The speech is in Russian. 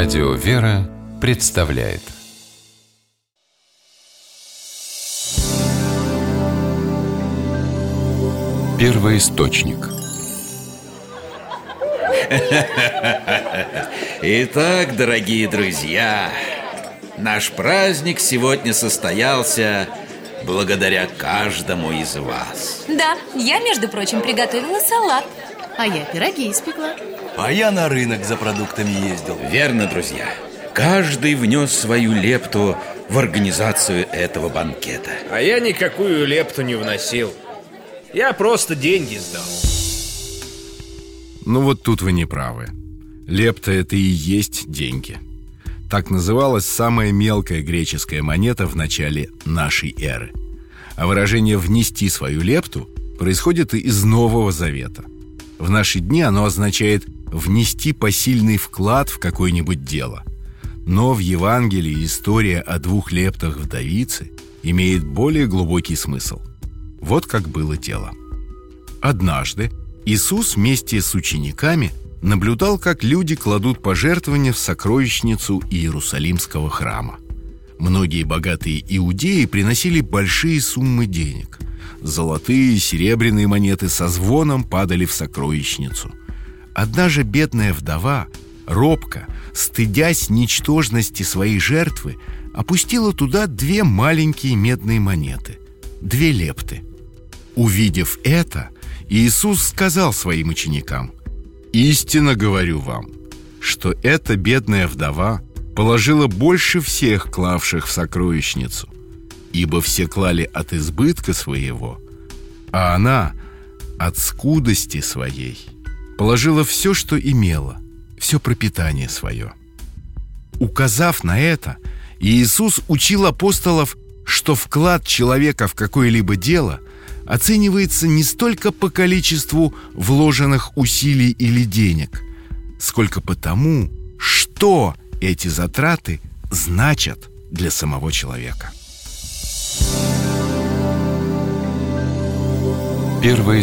Радио «Вера» представляет. Первый источник Итак, дорогие друзья, наш праздник сегодня состоялся благодаря каждому из вас. Да, я, между прочим, приготовила салат. А я пироги испекла А я на рынок за продуктами ездил. Верно, друзья. Каждый внес свою лепту в организацию этого банкета. А я никакую лепту не вносил. Я просто деньги сдал. Ну вот тут вы не правы. Лепта – это и есть деньги. Так называлась самая мелкая греческая монета в начале нашей эры. А выражение «внести свою лепту» происходит из Нового Завета. В наши дни оно означает «внести посильный вклад в какое-нибудь дело» Но в Евангелии история о двух лептах вдовицы имеет более глубокий смысл. Вот как было дело. Однажды Иисус вместе с учениками наблюдал, как люди кладут пожертвования в сокровищницу Иерусалимского храма. Многие богатые иудеи приносили большие суммы денег. Золотые и серебряные монеты со звоном падали в сокровищницу. Одна же бедная вдова, робко, стыдясь ничтожности своей жертвы, опустила туда две маленькие медные монеты, две лепты. Увидев это, Иисус сказал своим ученикам, «Истинно говорю вам, что эта бедная вдова положила больше всех клавших в сокровищницу, ибо все клали от избытка своего, а она от скудости своей положила все, что имела, все пропитание свое». Указав на это, Иисус учил апостолов, что вклад человека в какое-либо дело оценивается не столько по количеству вложенных усилий или денег, сколько по тому, что эти затраты значат для самого человека. Первый